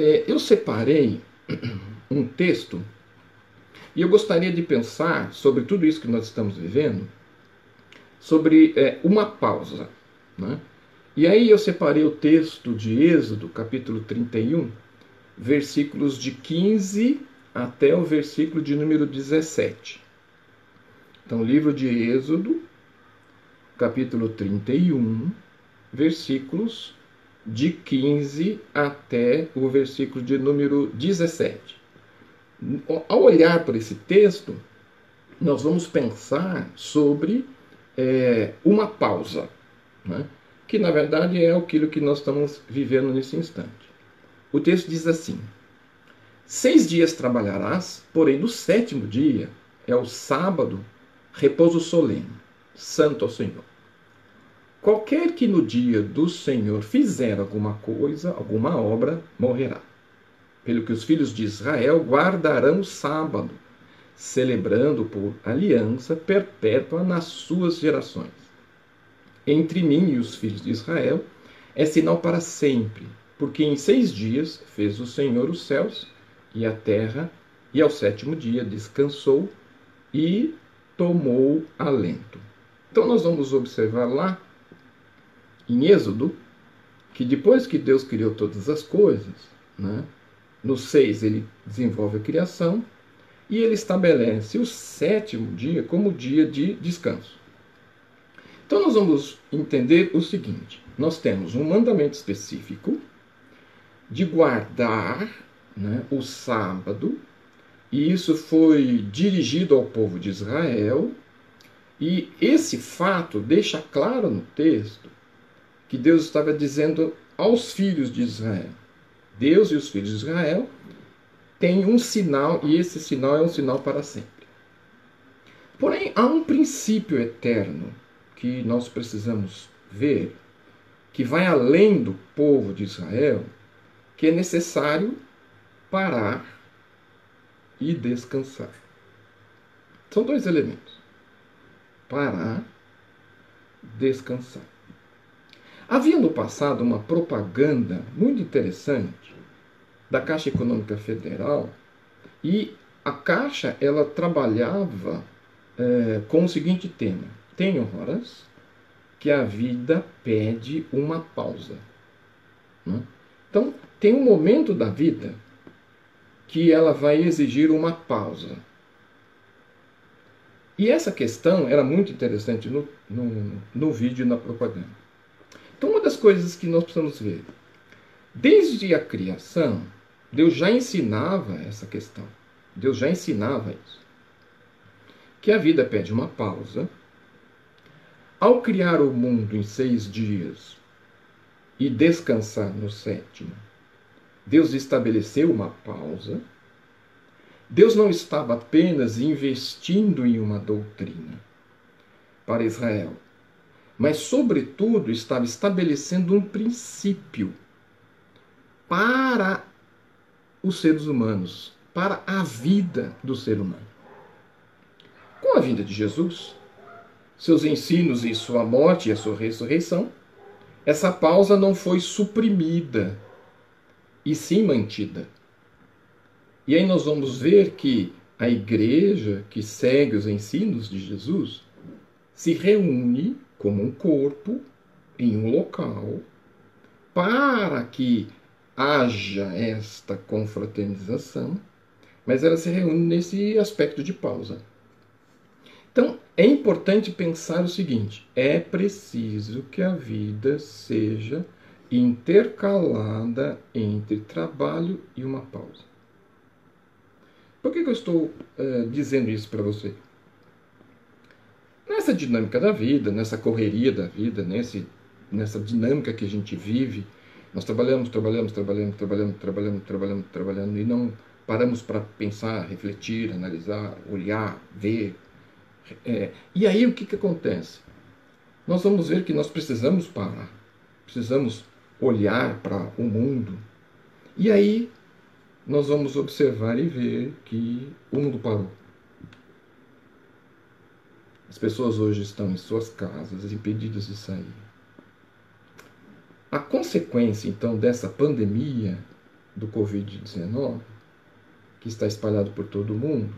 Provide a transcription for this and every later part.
É, eu separei um texto e eu gostaria de pensar sobre tudo isso que nós estamos vivendo, sobre é, uma pausa. Né? E aí eu separei o texto de Êxodo, capítulo 31, versículos de 15 até o versículo de número 17. Então, livro de Êxodo, capítulo 31, versículos de 15 até o versículo de número 17. Ao olhar para esse texto, nós vamos pensar sobre é, uma pausa, né? que na verdade é aquilo que nós estamos vivendo nesse instante. O texto diz assim: Seis dias trabalharás, porém no sétimo dia é o sábado, repouso solene, santo ao Senhor. Qualquer que no dia do Senhor fizer alguma coisa, alguma obra, morrerá. Pelo que os filhos de Israel guardarão o sábado, celebrando por aliança perpétua nas suas gerações. Entre mim e os filhos de Israel é sinal para sempre, porque em seis dias fez o Senhor os céus e a terra, e ao sétimo dia descansou e tomou alento. Então nós vamos observar lá em Êxodo, que depois que Deus criou todas as coisas, né, no 6 ele desenvolve a criação e ele estabelece o sétimo dia como dia de descanso. Então nós vamos entender o seguinte: nós temos um mandamento específico de guardar né, o sábado, e isso foi dirigido ao povo de Israel, e esse fato deixa claro no texto que Deus estava dizendo aos filhos de Israel. Deus e os filhos de Israel têm um sinal, e esse sinal é um sinal para sempre. Porém, há um princípio eterno que nós precisamos ver, que vai além do povo de Israel, que é necessário parar e descansar. São dois elementos: parar, descansar. Havia no passado uma propaganda muito interessante da Caixa Econômica Federal e a Caixa ela trabalhava é, com o seguinte tema: tem horas que a vida pede uma pausa. Né? Então, tem um momento da vida que ela vai exigir uma pausa. E essa questão era muito interessante no, no, no vídeo na propaganda. Então, uma das coisas que nós precisamos ver, desde a criação, Deus já ensinava essa questão. Deus já ensinava isso. Que a vida pede uma pausa. Ao criar o mundo em seis dias e descansar no sétimo, Deus estabeleceu uma pausa. Deus não estava apenas investindo em uma doutrina para Israel, mas, sobretudo, estava estabelecendo um princípio para os seres humanos, para a vida do ser humano. Com a vinda de Jesus, seus ensinos e sua morte e a sua ressurreição, essa pausa não foi suprimida, e sim mantida. E aí nós vamos ver que a igreja que segue os ensinos de Jesus se reúne como um corpo em um local para que haja esta confraternização, mas ela se reúne nesse aspecto de pausa. Então, é importante pensar o seguinte: é preciso que a vida seja intercalada entre trabalho e uma pausa. Por que, que eu estou uh, dizendo isso para você? Nessa dinâmica da vida, nessa correria da vida, nesse, nessa dinâmica que a gente vive, nós trabalhamos, trabalhamos, trabalhamos, trabalhamos, trabalhamos, trabalhamos, trabalhando e não paramos para pensar, refletir, analisar, olhar, ver. É, e aí o que, que acontece? Nós vamos ver que nós precisamos parar, precisamos olhar para o mundo. E aí nós vamos observar e ver que o mundo parou. As pessoas hoje estão em suas casas, impedidas de sair. A consequência, então, dessa pandemia do Covid-19, que está espalhado por todo o mundo,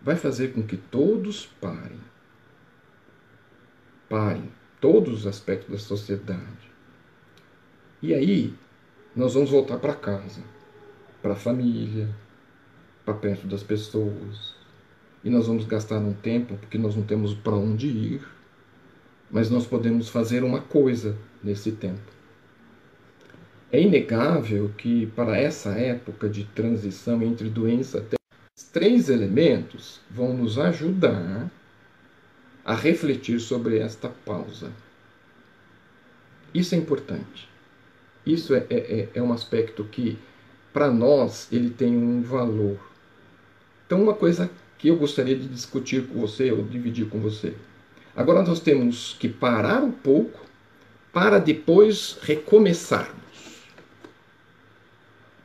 vai fazer com que todos parem. Parem todos os aspectos da sociedade. E aí, nós vamos voltar para casa, para a família, para perto das pessoas. E nós vamos gastar um tempo porque nós não temos para onde ir, mas nós podemos fazer uma coisa nesse tempo. É inegável que para essa época de transição entre doença até três elementos vão nos ajudar a refletir sobre esta pausa. Isso é importante. Isso é, é, é, é um aspecto que, para nós, ele tem um valor. Então, uma coisa que eu gostaria de discutir com você, ou dividir com você. Agora nós temos que parar um pouco para depois recomeçarmos.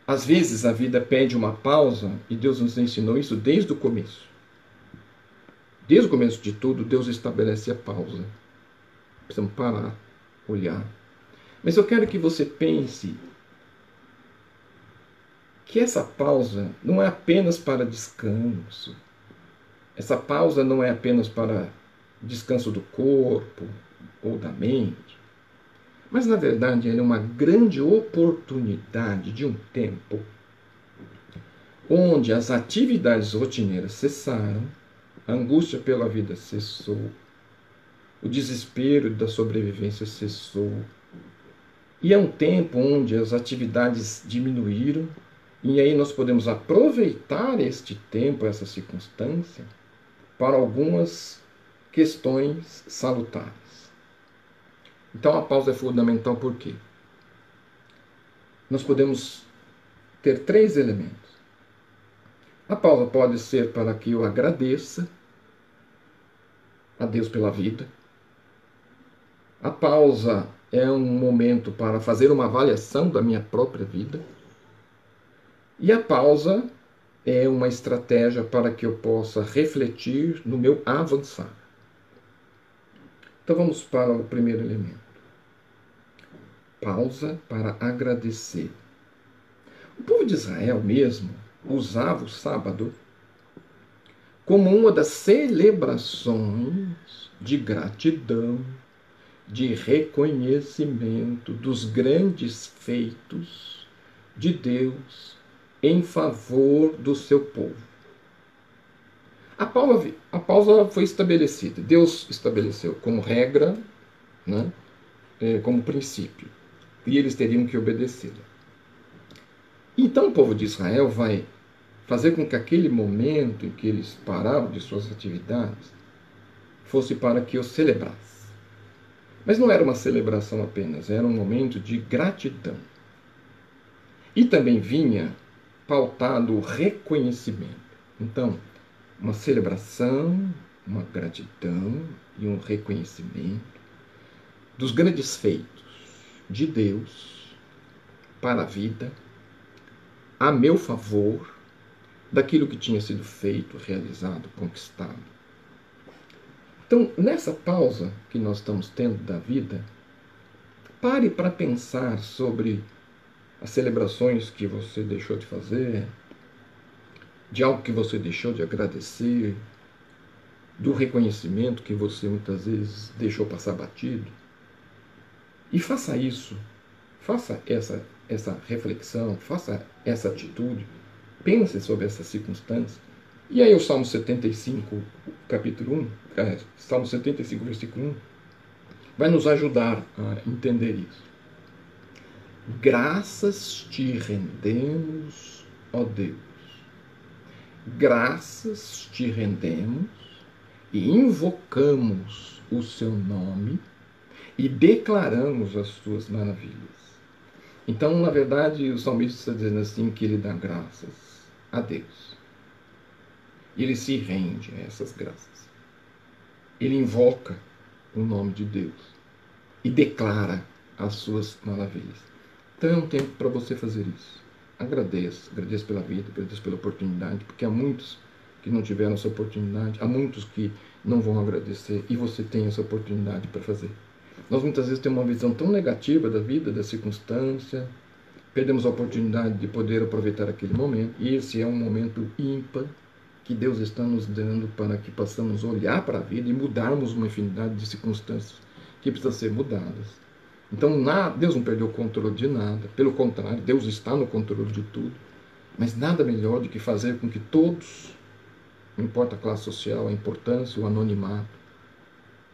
Às vezes a vida pede uma pausa e Deus nos ensinou isso desde o começo. Desde o começo de tudo, Deus estabelece a pausa. Precisamos parar, olhar. Mas eu quero que você pense que essa pausa não é apenas para descanso. Essa pausa não é apenas para descanso do corpo ou da mente. Mas na verdade ele é uma grande oportunidade de um tempo onde as atividades rotineiras cessaram, a angústia pela vida cessou, o desespero da sobrevivência cessou. E é um tempo onde as atividades diminuíram, e aí nós podemos aproveitar este tempo, essa circunstância, para algumas questões salutares. Então a pausa é fundamental por quê? Nós podemos ter três elementos. A pausa pode ser para que eu agradeça a Deus pela vida. A pausa é um momento para fazer uma avaliação da minha própria vida. E a pausa é uma estratégia para que eu possa refletir no meu avançar. Então vamos para o primeiro elemento pausa para agradecer. O povo de Israel mesmo usava o sábado como uma das celebrações de gratidão, de reconhecimento dos grandes feitos de Deus em favor do seu povo. A pausa, a pausa foi estabelecida. Deus estabeleceu como regra, né, é, como princípio e eles teriam que obedecê-la. Então o povo de Israel vai fazer com que aquele momento em que eles pararam de suas atividades fosse para que eu celebrasse. Mas não era uma celebração apenas, era um momento de gratidão. E também vinha pautado o reconhecimento. Então, uma celebração, uma gratidão e um reconhecimento dos grandes feitos de Deus para a vida, a meu favor, daquilo que tinha sido feito, realizado, conquistado. Então, nessa pausa que nós estamos tendo da vida, pare para pensar sobre as celebrações que você deixou de fazer, de algo que você deixou de agradecer, do reconhecimento que você muitas vezes deixou passar batido. E faça isso, faça essa, essa reflexão, faça essa atitude, pense sobre essa circunstância. E aí o Salmo 75, capítulo 1, é, Salmo 75, versículo 1, vai nos ajudar a entender isso. Graças te rendemos, ó Deus. Graças te rendemos e invocamos o seu nome e declaramos as tuas maravilhas. Então, na verdade, o salmista está dizendo assim que ele dá graças a Deus. Ele se rende a essas graças. Ele invoca o nome de Deus e declara as suas maravilhas. Um tempo para você fazer isso. Agradeça, agradeça pela vida, agradeça pela oportunidade, porque há muitos que não tiveram essa oportunidade, há muitos que não vão agradecer e você tem essa oportunidade para fazer. Nós muitas vezes temos uma visão tão negativa da vida, da circunstância, perdemos a oportunidade de poder aproveitar aquele momento. E esse é um momento ímpar que Deus está nos dando para que possamos olhar para a vida e mudarmos uma infinidade de circunstâncias que precisam ser mudadas. Então, nada, Deus não perdeu o controle de nada, pelo contrário, Deus está no controle de tudo. Mas nada melhor do que fazer com que todos, não importa a classe social, a importância, o anonimato,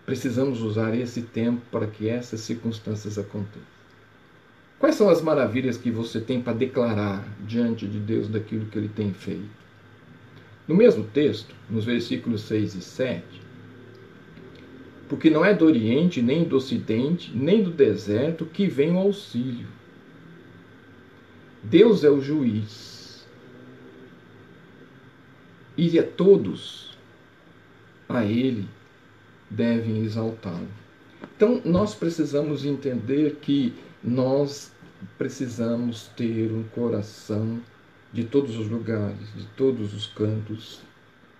precisamos usar esse tempo para que essas circunstâncias aconteçam. Quais são as maravilhas que você tem para declarar diante de Deus daquilo que ele tem feito? No mesmo texto, nos versículos 6 e 7, porque não é do Oriente, nem do Ocidente, nem do deserto que vem o auxílio. Deus é o juiz. E a todos, a Ele, devem exaltá-lo. Então, nós precisamos entender que nós precisamos ter um coração de todos os lugares, de todos os cantos,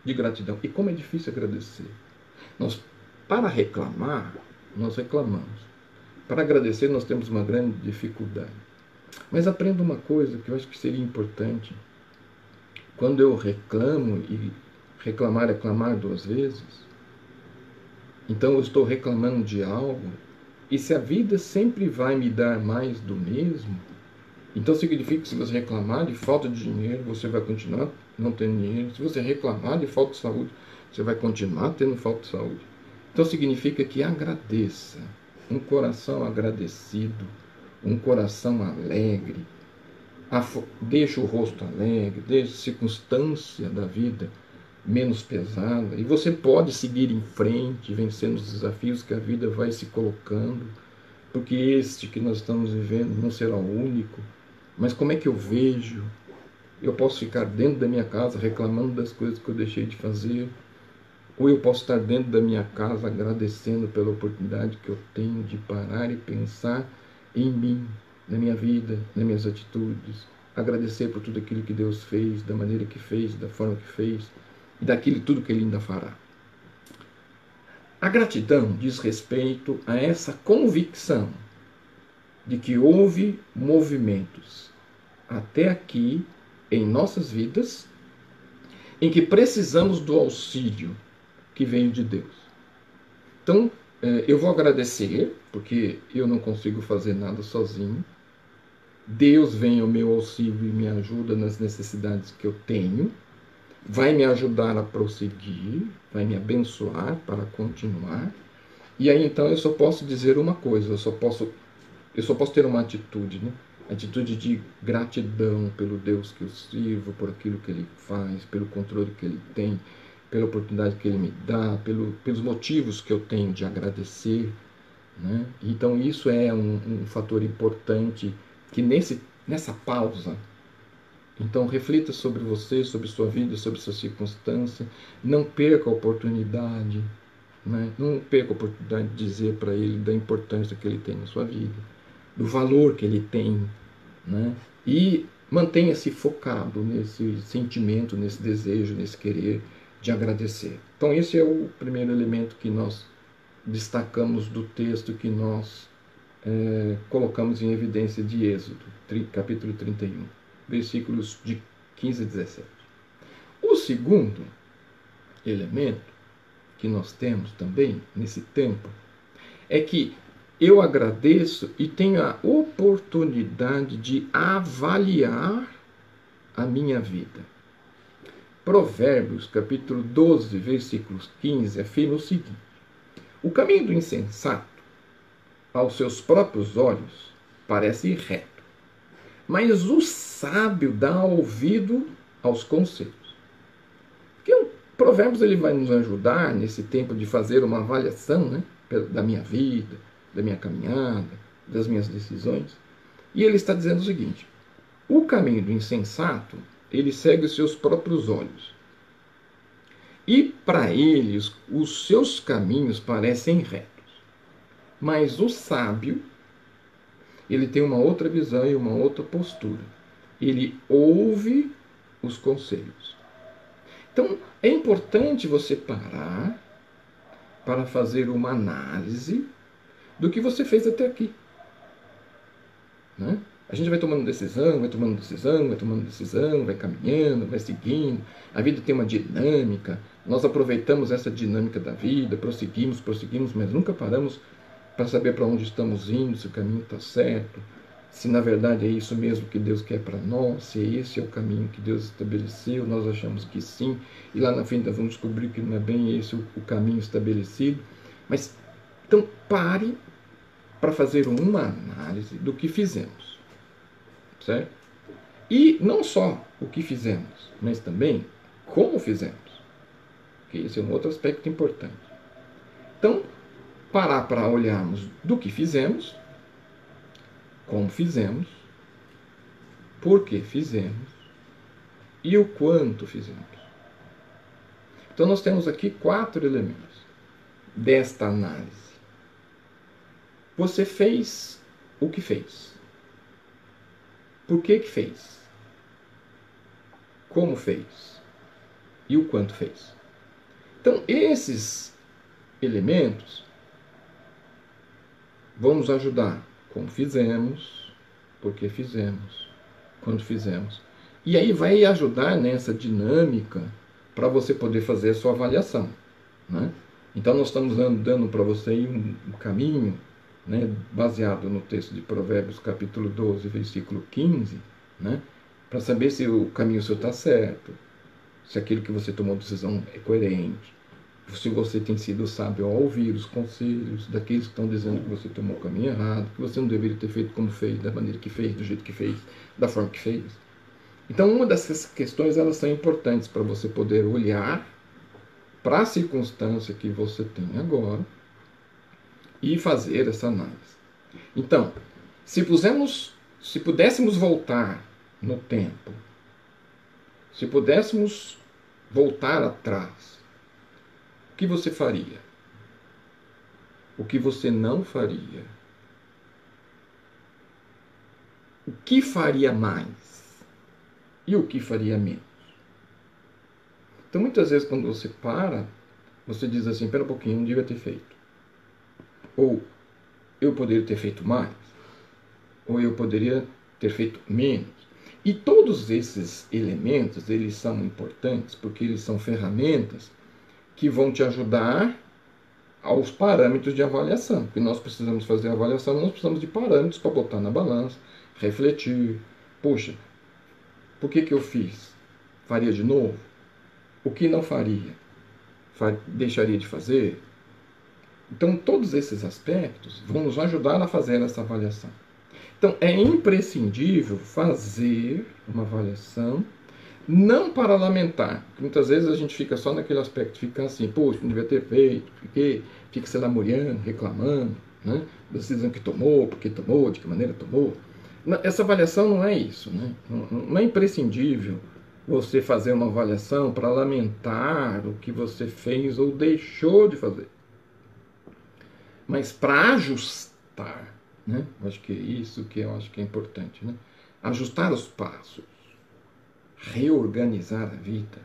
de gratidão. E como é difícil agradecer. Nós, para reclamar, nós reclamamos. Para agradecer, nós temos uma grande dificuldade. Mas aprenda uma coisa que eu acho que seria importante. Quando eu reclamo, e reclamar é clamar duas vezes, então eu estou reclamando de algo e se a vida sempre vai me dar mais do mesmo, então significa que se você reclamar de falta de dinheiro, você vai continuar não tendo dinheiro. Se você reclamar de falta de saúde, você vai continuar tendo falta de saúde. Então significa que agradeça. Um coração agradecido, um coração alegre, deixa o rosto alegre, deixa a circunstância da vida menos pesada e você pode seguir em frente, vencendo os desafios que a vida vai se colocando, porque este que nós estamos vivendo não será o único. Mas como é que eu vejo? Eu posso ficar dentro da minha casa reclamando das coisas que eu deixei de fazer, ou eu posso estar dentro da minha casa agradecendo pela oportunidade que eu tenho de parar e pensar em mim, na minha vida, nas minhas atitudes, agradecer por tudo aquilo que Deus fez, da maneira que fez, da forma que fez e daquilo tudo que ele ainda fará. A gratidão diz respeito a essa convicção de que houve movimentos até aqui em nossas vidas em que precisamos do auxílio que vem de Deus. Então, é, eu vou agradecer, porque eu não consigo fazer nada sozinho. Deus vem ao meu auxílio e me ajuda nas necessidades que eu tenho vai me ajudar a prosseguir, vai me abençoar para continuar. E aí então eu só posso dizer uma coisa, eu só posso eu só posso ter uma atitude, né? Atitude de gratidão pelo Deus que eu sirvo, por aquilo que ele faz, pelo controle que ele tem, pela oportunidade que ele me dá, pelo, pelos motivos que eu tenho de agradecer. Né? Então isso é um, um fator importante que nesse, nessa pausa então reflita sobre você, sobre sua vida, sobre sua circunstância. Não perca a oportunidade. Né? Não perca a oportunidade de dizer para ele da importância que ele tem na sua vida, do valor que ele tem. Né? E mantenha-se focado nesse sentimento, nesse desejo, nesse querer de agradecer. Então, esse é o primeiro elemento que nós destacamos do texto que nós é, colocamos em evidência de Êxodo, capítulo 31 versículos de 15 a 17. O segundo elemento que nós temos também nesse tempo é que eu agradeço e tenho a oportunidade de avaliar a minha vida. Provérbios, capítulo 12, versículos 15, afirma o seguinte: O caminho do insensato, aos seus próprios olhos, parece reto mas o sábio dá ouvido aos conselhos. Porque o Provérbios ele vai nos ajudar nesse tempo de fazer uma avaliação né, da minha vida, da minha caminhada, das minhas decisões. E ele está dizendo o seguinte: o caminho do insensato ele segue os seus próprios olhos. E para eles os seus caminhos parecem retos. Mas o sábio ele tem uma outra visão e uma outra postura. Ele ouve os conselhos. Então, é importante você parar para fazer uma análise do que você fez até aqui. Né? A gente vai tomando decisão, vai tomando decisão, vai tomando decisão, vai caminhando, vai seguindo. A vida tem uma dinâmica. Nós aproveitamos essa dinâmica da vida, prosseguimos, prosseguimos, mas nunca paramos para saber para onde estamos indo, se o caminho está certo, se na verdade é isso mesmo que Deus quer para nós, se esse é o caminho que Deus estabeleceu, nós achamos que sim, e lá na frente vamos descobrir que não é bem esse o caminho estabelecido. Mas então pare para fazer uma análise do que fizemos, certo? E não só o que fizemos, mas também como fizemos, que esse é um outro aspecto importante. Então, parar para olharmos do que fizemos como fizemos, por que fizemos e o quanto fizemos. Então, nós temos aqui quatro elementos desta análise. Você fez o que fez. Por que, que fez? Como fez? E o quanto fez? Então, esses elementos vão nos ajudar como fizemos, porque fizemos, quando fizemos. E aí vai ajudar nessa dinâmica para você poder fazer a sua avaliação. Né? Então nós estamos dando, para você um caminho, né, baseado no texto de Provérbios capítulo 12, versículo 15, né, para saber se o caminho seu está certo, se aquilo que você tomou decisão é coerente, se você tem sido sábio ao ouvir os conselhos daqueles que estão dizendo que você tomou o caminho errado, que você não deveria ter feito como fez, da maneira que fez, do jeito que fez, da forma que fez. Então, uma dessas questões elas são importantes para você poder olhar para a circunstância que você tem agora e fazer essa análise. Então, se pusemos, se pudéssemos voltar no tempo, se pudéssemos voltar atrás o que você faria? O que você não faria? O que faria mais? E o que faria menos? Então, muitas vezes, quando você para, você diz assim: pera um pouquinho, não devia ter feito. Ou eu poderia ter feito mais. Ou eu poderia ter feito menos. E todos esses elementos, eles são importantes porque eles são ferramentas que vão te ajudar aos parâmetros de avaliação. Porque nós precisamos fazer a avaliação, nós precisamos de parâmetros para botar na balança, refletir. Poxa, por que, que eu fiz? Faria de novo? O que não faria? Deixaria de fazer? Então, todos esses aspectos vão nos ajudar a fazer essa avaliação. Então, é imprescindível fazer uma avaliação não para lamentar, muitas vezes a gente fica só naquele aspecto, fica assim, poxa, não devia ter feito, fiquei, fica se lamuriando, reclamando, né, decisão que tomou, porque tomou, de que maneira tomou. Essa avaliação não é isso, né? não é imprescindível você fazer uma avaliação para lamentar o que você fez ou deixou de fazer. Mas para ajustar, né? Acho que é isso que eu acho que é importante, né? Ajustar os passos reorganizar a vida,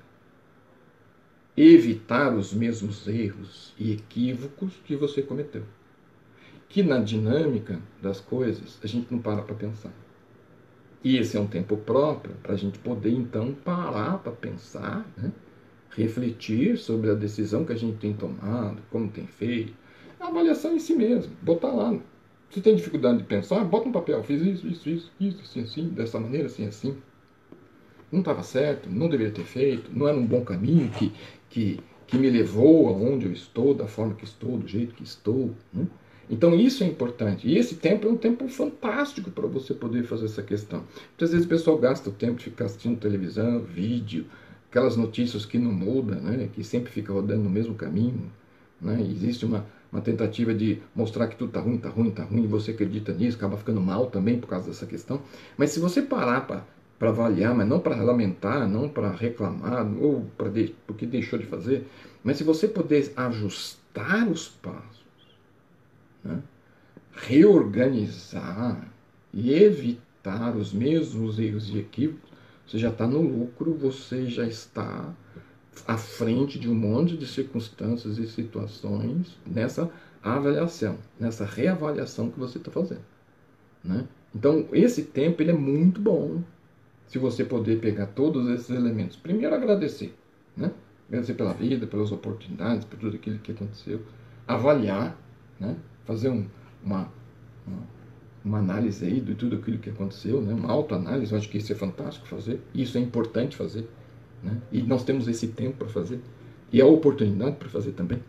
evitar os mesmos erros e equívocos que você cometeu. Que na dinâmica das coisas a gente não para para pensar. E esse é um tempo próprio para a gente poder então parar para pensar, né? refletir sobre a decisão que a gente tem tomado, como tem feito. A avaliação em si mesmo, botar lá. Se tem dificuldade de pensar, bota um papel, fiz isso, isso, isso, isso, assim, assim, dessa maneira, assim, assim não estava certo, não deveria ter feito, não era um bom caminho que, que, que me levou aonde eu estou, da forma que estou, do jeito que estou. Né? Então isso é importante. E esse tempo é um tempo fantástico para você poder fazer essa questão. Muitas vezes o pessoal gasta o tempo de ficar assistindo televisão, vídeo, aquelas notícias que não mudam, né? que sempre fica rodando no mesmo caminho. Né? Existe uma, uma tentativa de mostrar que tudo está ruim, está ruim, está ruim, e você acredita nisso, acaba ficando mal também por causa dessa questão. Mas se você parar para para avaliar, mas não para lamentar, não para reclamar, ou para de, porque deixou de fazer, mas se você puder ajustar os passos, né? reorganizar e evitar os mesmos erros e equívocos, você já está no lucro, você já está à frente de um monte de circunstâncias e situações nessa avaliação, nessa reavaliação que você está fazendo. Né? Então, esse tempo ele é muito bom se você poder pegar todos esses elementos. Primeiro, agradecer. Né? Agradecer pela vida, pelas oportunidades, por tudo aquilo que aconteceu. Avaliar, né? fazer um, uma, uma, uma, análise aí de tudo aquilo que aconteceu, né? uma autoanálise. Eu acho que isso é fantástico fazer. Isso é importante fazer. Né? E nós temos esse tempo para fazer. E a oportunidade para fazer também.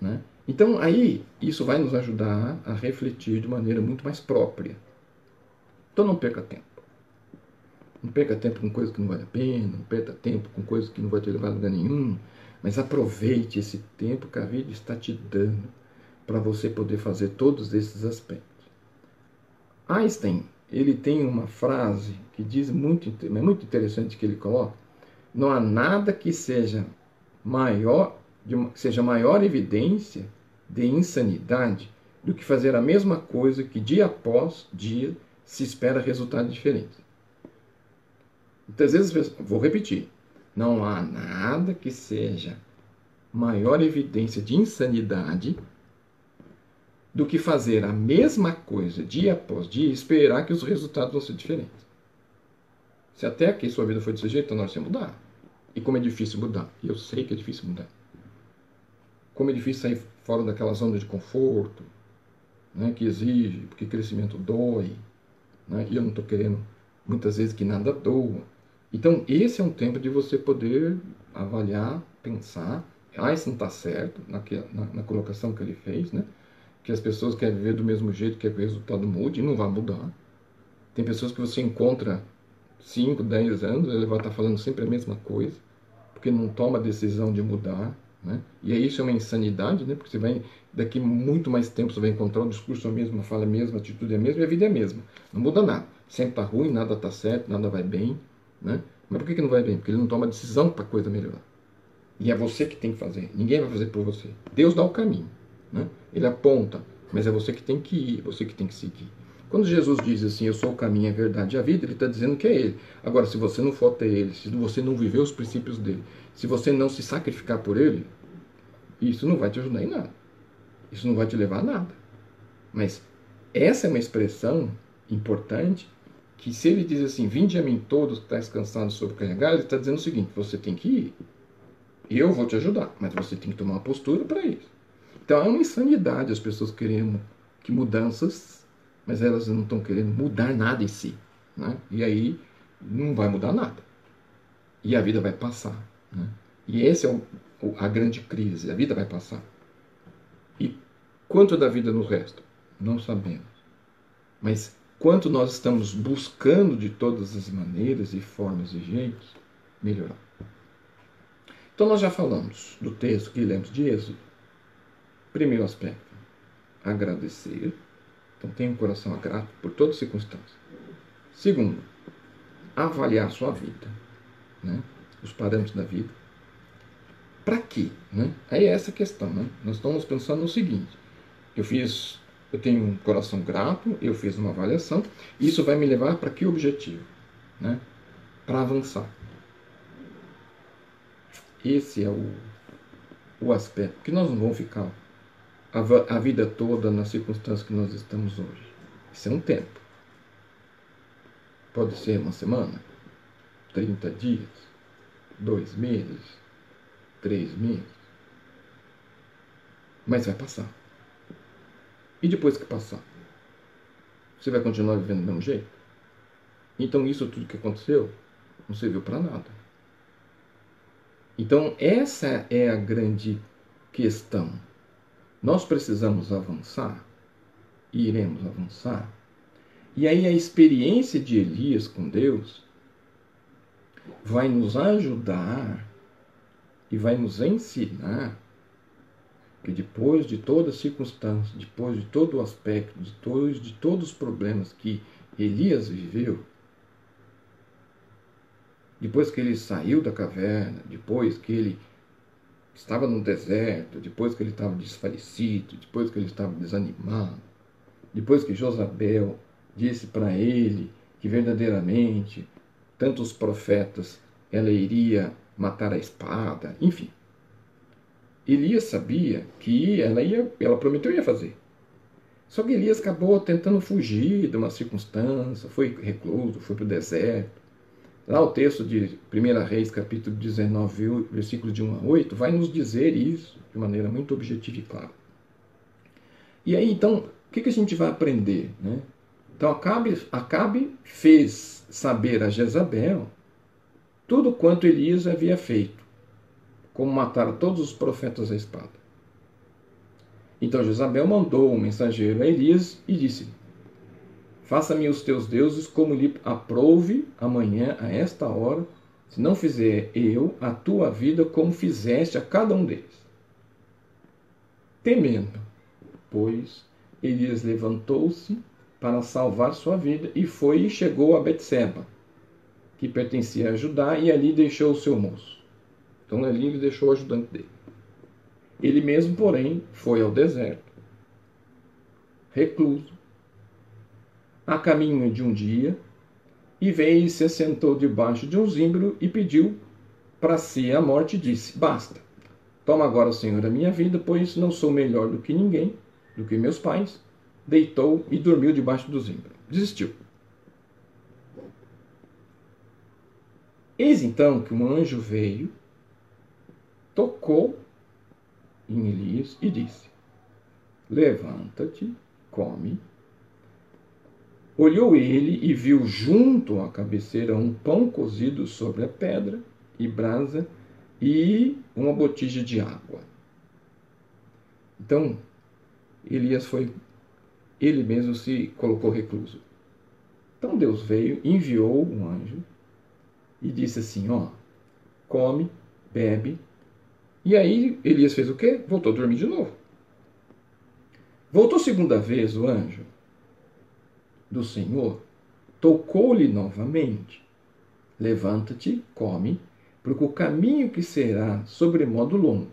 Né? Então, aí, isso vai nos ajudar a refletir de maneira muito mais própria. Então, não perca tempo. Não perca tempo com coisas que não vale a pena, não perca tempo com coisas que não vai te levar a lugar nenhum, mas aproveite esse tempo que a vida está te dando para você poder fazer todos esses aspectos. Einstein, ele tem uma frase que diz muito, é muito interessante que ele coloca, não há nada que seja maior, uma, seja maior evidência de insanidade do que fazer a mesma coisa que dia após dia se espera resultados diferentes. Muitas vezes, vou repetir, não há nada que seja maior evidência de insanidade do que fazer a mesma coisa dia após dia e esperar que os resultados vão ser diferentes. Se até aqui sua vida foi desse jeito, então temos que mudar. E como é difícil mudar. E eu sei que é difícil mudar. Como é difícil sair fora daquela zona de conforto, né, que exige, porque crescimento dói. Né, e eu não estou querendo muitas vezes que nada doa. Então, esse é um tempo de você poder avaliar, pensar. Ah, isso não está certo na, na, na, colocação que ele fez, né? Que as pessoas querem viver do mesmo jeito, que o resultado mude e não vai mudar. Tem pessoas que você encontra 5, 10 anos, ele vai estar falando sempre a mesma coisa, porque não toma a decisão de mudar. Né? E aí isso é uma insanidade, né? porque você vai, daqui muito mais tempo você vai encontrar o discurso é o mesmo, a fala é a mesma, a atitude é a mesma e a vida é a mesma. Não muda nada. Sempre está ruim, nada está certo, nada vai bem. Né? Mas por que, que não vai bem? Porque ele não toma decisão para a coisa melhorar. E é você que tem que fazer. Ninguém vai fazer por você. Deus dá o caminho. Né? Ele aponta, mas é você que tem que ir, você que tem que seguir. Quando Jesus diz assim, eu sou o caminho, a verdade e a vida, ele está dizendo que é ele. Agora, se você não for até ele, se você não viver os princípios dele, se você não se sacrificar por ele, isso não vai te ajudar em nada. Isso não vai te levar a nada. Mas essa é uma expressão importante que se ele diz assim, vinde a mim todos que estáis cansados sobrecarregados, ele está dizendo o seguinte, você tem que ir. Eu vou te ajudar, mas você tem que tomar uma postura para isso. Então é uma insanidade as pessoas querendo que mudanças mas elas não estão querendo mudar nada em si. Né? E aí não vai mudar nada. E a vida vai passar. Né? E essa é o, a grande crise. A vida vai passar. E quanto da vida nos resta? Não sabemos. Mas quanto nós estamos buscando de todas as maneiras e formas e jeitos melhorar. Então nós já falamos do texto que lemos de Êxodo. Primeiro aspecto, agradecer. Então tenha um coração grato por toda circunstância. Segundo, avaliar sua vida, né? os parâmetros da vida. Para quê? Né? Aí é essa questão. Né? Nós estamos pensando no seguinte: eu fiz, eu tenho um coração grato, eu fiz uma avaliação, isso vai me levar para que objetivo? Né? Para avançar. Esse é o, o aspecto, que nós não vamos ficar a, a vida toda nas circunstâncias que nós estamos hoje. Isso é um tempo. Pode ser uma semana, 30 dias, dois meses, três meses. Mas vai passar. E depois que passar? Você vai continuar vivendo do mesmo jeito? Então isso tudo que aconteceu não serviu para nada. Então essa é a grande questão. Nós precisamos avançar e iremos avançar. E aí a experiência de Elias com Deus vai nos ajudar e vai nos ensinar que depois de toda circunstância, depois de todo o aspecto, depois de todos os problemas que Elias viveu, depois que ele saiu da caverna, depois que ele estava no deserto, depois que ele estava desfalecido, depois que ele estava desanimado, depois que Josabel disse para ele que verdadeiramente tantos profetas ela iria matar a espada, enfim. Elias sabia que ela ia, ela prometeu ia fazer. Só que Elias acabou tentando fugir de uma circunstância, foi recluso, foi para o deserto. Lá o texto de 1 Reis, capítulo 19, versículos de 1 a 8, vai nos dizer isso de maneira muito objetiva e clara. E aí, então, o que, a gente vai aprender? Né? Então, Acabe, Acabe fez saber a Jezabel tudo quanto Elias havia feito, como matar todos os profetas à espada. Então Jezabel mandou um mensageiro a Elias e disse: Faça-me os teus deuses como lhe aprouve amanhã a esta hora, se não fizer eu a tua vida como fizeste a cada um deles. Temendo, pois, Elias levantou-se para salvar sua vida e foi e chegou a Betseba, que pertencia a Judá, e ali deixou o seu moço. Então ali ele deixou o ajudante dele. Ele mesmo, porém, foi ao deserto, recluso, a caminho de um dia, e veio e se assentou debaixo de um zimbro e pediu para si a morte e disse: Basta, toma agora, Senhor, a minha vida, pois não sou melhor do que ninguém, do que meus pais. Deitou e dormiu debaixo do zimbro. Desistiu. Eis então que um anjo veio, tocou em Elias e disse: Levanta-te, come. Olhou ele e viu junto à cabeceira um pão cozido sobre a pedra e brasa e uma botija de água. Então, Elias foi, ele mesmo se colocou recluso. Então Deus veio, enviou um anjo e disse assim: Ó, come, bebe. E aí Elias fez o quê? Voltou a dormir de novo. Voltou segunda vez o anjo do Senhor, tocou-lhe novamente: Levanta-te, come, porque o caminho que será sobremodo longo.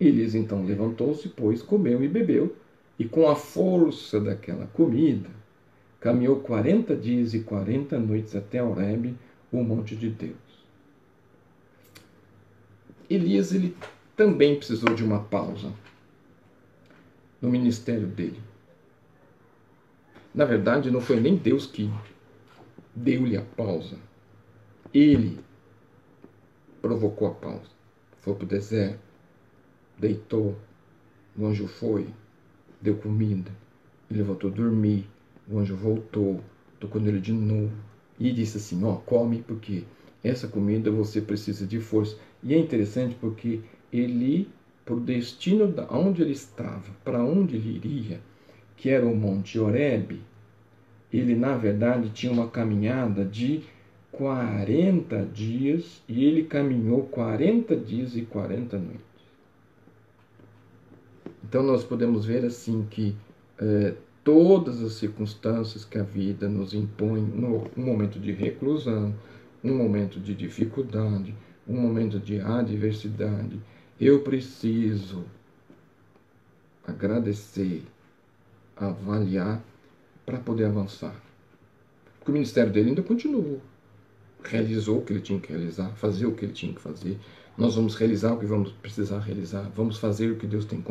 Elias então levantou-se, pois comeu e bebeu, e com a força daquela comida, caminhou quarenta dias e quarenta noites até Horebe, o monte de Deus. Elias ele também precisou de uma pausa no ministério dele. Na verdade, não foi nem Deus que deu-lhe a pausa. Ele provocou a pausa. Foi para o deserto, deitou, o anjo foi, deu comida, ele voltou a dormir, o anjo voltou, tocou nele de novo e disse assim: Ó, come, porque essa comida você precisa de força. E é interessante porque ele, por destino da onde ele estava, para onde ele iria, que era o Monte Oreb, ele na verdade tinha uma caminhada de 40 dias e ele caminhou 40 dias e 40 noites. Então nós podemos ver assim que eh, todas as circunstâncias que a vida nos impõe, um momento de reclusão, um momento de dificuldade, um momento de adversidade, eu preciso agradecer, avaliar para poder avançar. Porque o ministério dele ainda continuou. Realizou o que ele tinha que realizar, fazer o que ele tinha que fazer. Nós vamos realizar o que vamos precisar realizar, vamos fazer o que Deus tem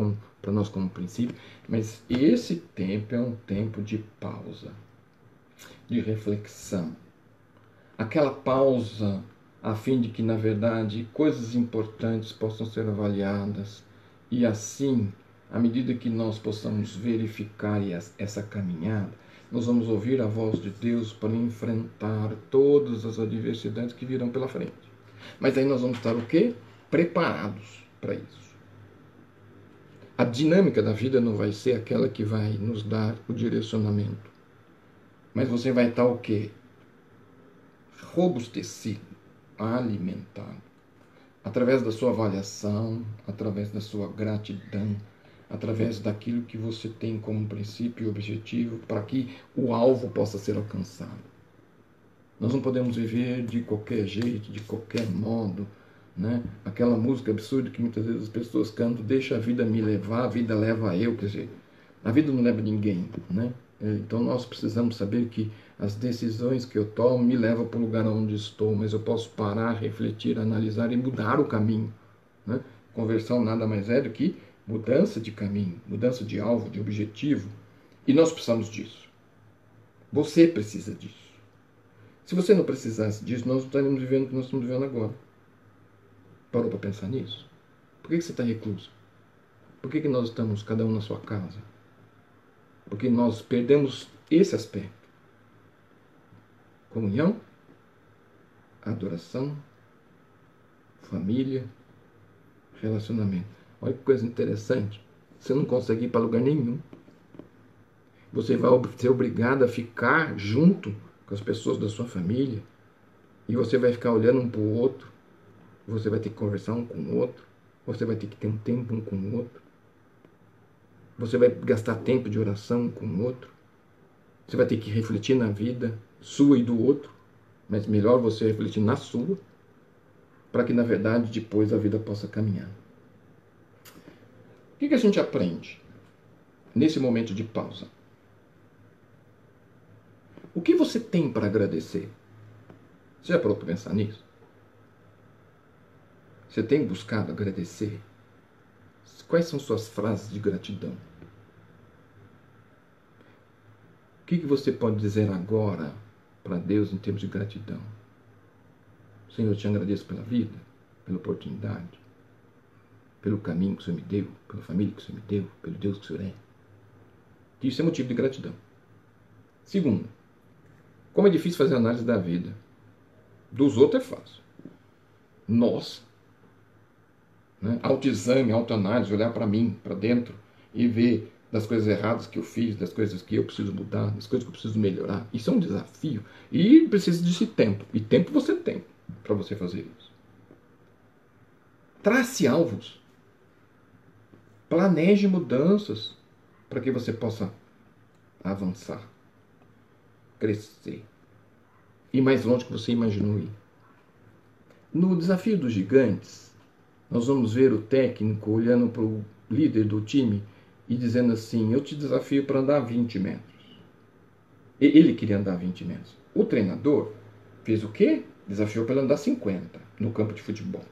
para nós como princípio, mas esse tempo é um tempo de pausa, de reflexão. Aquela pausa a fim de que, na verdade, coisas importantes possam ser avaliadas e assim, à medida que nós possamos verificar essa caminhada, nós vamos ouvir a voz de Deus para enfrentar todas as adversidades que virão pela frente. Mas aí nós vamos estar o quê? Preparados para isso. A dinâmica da vida não vai ser aquela que vai nos dar o direcionamento. Mas você vai estar o quê? Robustecido alimentado. Através da sua avaliação, através da sua gratidão, através daquilo que você tem como princípio e objetivo para que o alvo possa ser alcançado. Nós não podemos viver de qualquer jeito, de qualquer modo, né? Aquela música absurda que muitas vezes as pessoas cantam, deixa a vida me levar, a vida leva eu, quer dizer, a vida não leva ninguém, né? Então nós precisamos saber que as decisões que eu tomo me levam para o lugar onde estou, mas eu posso parar, refletir, analisar e mudar o caminho. Né? Conversão nada mais é do que mudança de caminho, mudança de alvo, de objetivo. E nós precisamos disso. Você precisa disso. Se você não precisasse disso, nós não estaríamos vivendo o que nós estamos vivendo agora. Parou para pensar nisso? Por que você está recluso? Por que, nós estamos cada um na sua casa? Porque nós perdemos esse aspecto. Comunhão, adoração, família, relacionamento. Olha que coisa interessante. Você não consegue ir para lugar nenhum. Você vai ser obrigado a ficar junto com as pessoas da sua família. E você vai ficar olhando um para o outro. Você vai ter que conversar um com o outro. Você vai ter que ter um tempo um com o outro. Você vai gastar tempo de oração um com o outro. Você vai ter que refletir na vida sua e do outro. Mas melhor você refletir na sua. Para que, na verdade, depois a vida possa caminhar. Que, que a gente aprende nesse momento de pausa? O que você tem para agradecer? Você já parou para pensar nisso? Você tem buscado agradecer? Quais são suas frases de gratidão? O que, que você pode dizer agora para Deus em termos de gratidão? Senhor, eu te agradeço pela vida, pela oportunidade, pelo caminho que o Senhor me deu, pela família que o Senhor me deu, pelo Deus que o Senhor é. Isso é motivo de gratidão. Segundo, como é difícil fazer análise da vida. Dos outros é fácil. Nós, né, autoexame, autoanálise, olhar para mim, para dentro e ver das coisas erradas que eu fiz, das coisas que eu preciso mudar, das coisas que eu preciso melhorar. Isso é um desafio e precisa de tempo. E tempo você tem para você fazer isso. Trace alvos. Planeje mudanças para que você possa avançar, crescer, ir mais longe que você imaginou ir. No desafio dos gigantes, nós vamos ver o técnico olhando para o líder do time e dizendo assim: Eu te desafio para andar 20 metros. Ele queria andar 20 metros. O treinador fez o quê? Desafiou para ele andar 50 no campo de futebol.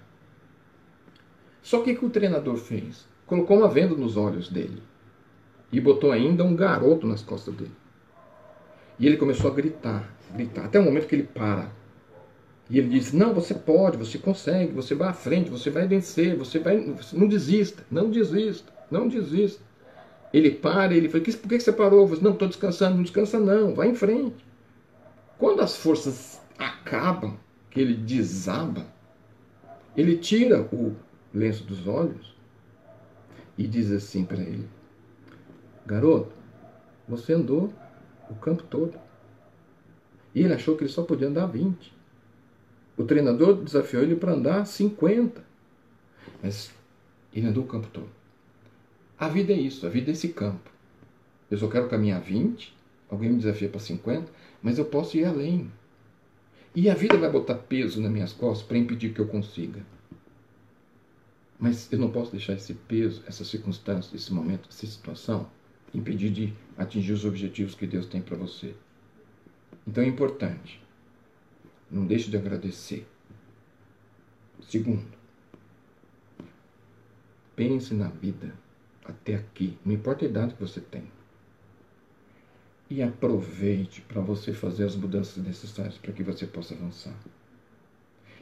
Só que o que o treinador fez? Colocou uma venda nos olhos dele e botou ainda um garoto nas costas dele. E ele começou a gritar, gritar, até o momento que ele para. E ele diz: Não, você pode, você consegue, você vai à frente, você vai vencer, você vai. Não desista, não desista, não desista. Ele para, ele fala: Por que você parou? Você, não, estou descansando, não descansa, não, vai em frente. Quando as forças acabam, que ele desaba, ele tira o lenço dos olhos e diz assim para ele: Garoto, você andou o campo todo. E ele achou que ele só podia andar 20. O treinador desafiou ele para andar 50. Mas ele andou o campo todo. A vida é isso, a vida é esse campo. Eu só quero caminhar 20, alguém me desafia para 50, mas eu posso ir além. E a vida vai botar peso nas minhas costas para impedir que eu consiga. Mas eu não posso deixar esse peso, essa circunstância, esse momento, essa situação, impedir de atingir os objetivos que Deus tem para você. Então é importante. Não deixe de agradecer. Segundo, pense na vida até aqui, não importa a idade que você tem. E aproveite para você fazer as mudanças necessárias para que você possa avançar.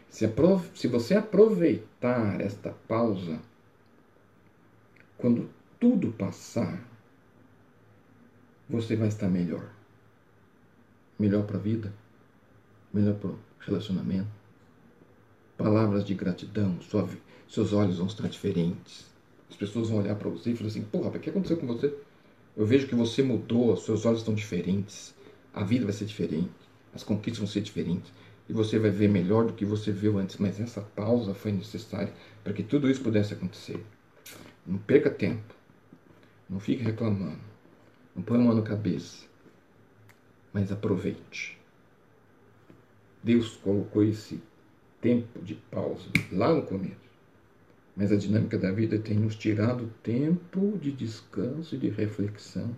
Se, se você aproveitar esta pausa, quando tudo passar, você vai estar melhor. Melhor para a vida, melhor para o relacionamento. Palavras de gratidão, sua, seus olhos vão estar diferentes. As pessoas vão olhar para você e falar assim: Porra, o que aconteceu com você? Eu vejo que você mudou, seus olhos estão diferentes, a vida vai ser diferente, as conquistas vão ser diferentes e você vai ver melhor do que você viu antes. Mas essa pausa foi necessária para que tudo isso pudesse acontecer. Não perca tempo. Não fique reclamando. Não põe a mão na cabeça. Mas aproveite. Deus colocou esse tempo de pausa lá no começo. Mas a dinâmica da vida tem nos tirado tempo de descanso e de reflexão.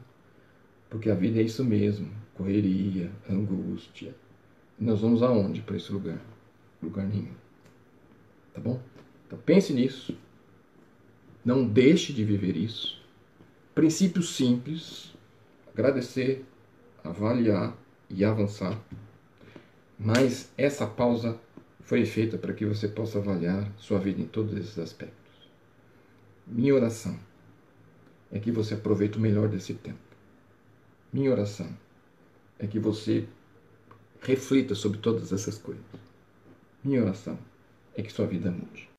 Porque a vida é isso mesmo: correria, angústia, nós vamos aonde para esse lugar? Lugar nenhum. Tá bom? Então pense nisso. Não deixe de viver isso. Princípio simples: agradecer, avaliar e avançar. Mas essa pausa foi feita para que você possa avaliar sua vida em todos esses aspectos. Minha oração é que você aproveite o melhor desse tempo. Minha oração é que você Reflita sobre todas essas coisas. Minha oração é que sua vida mude.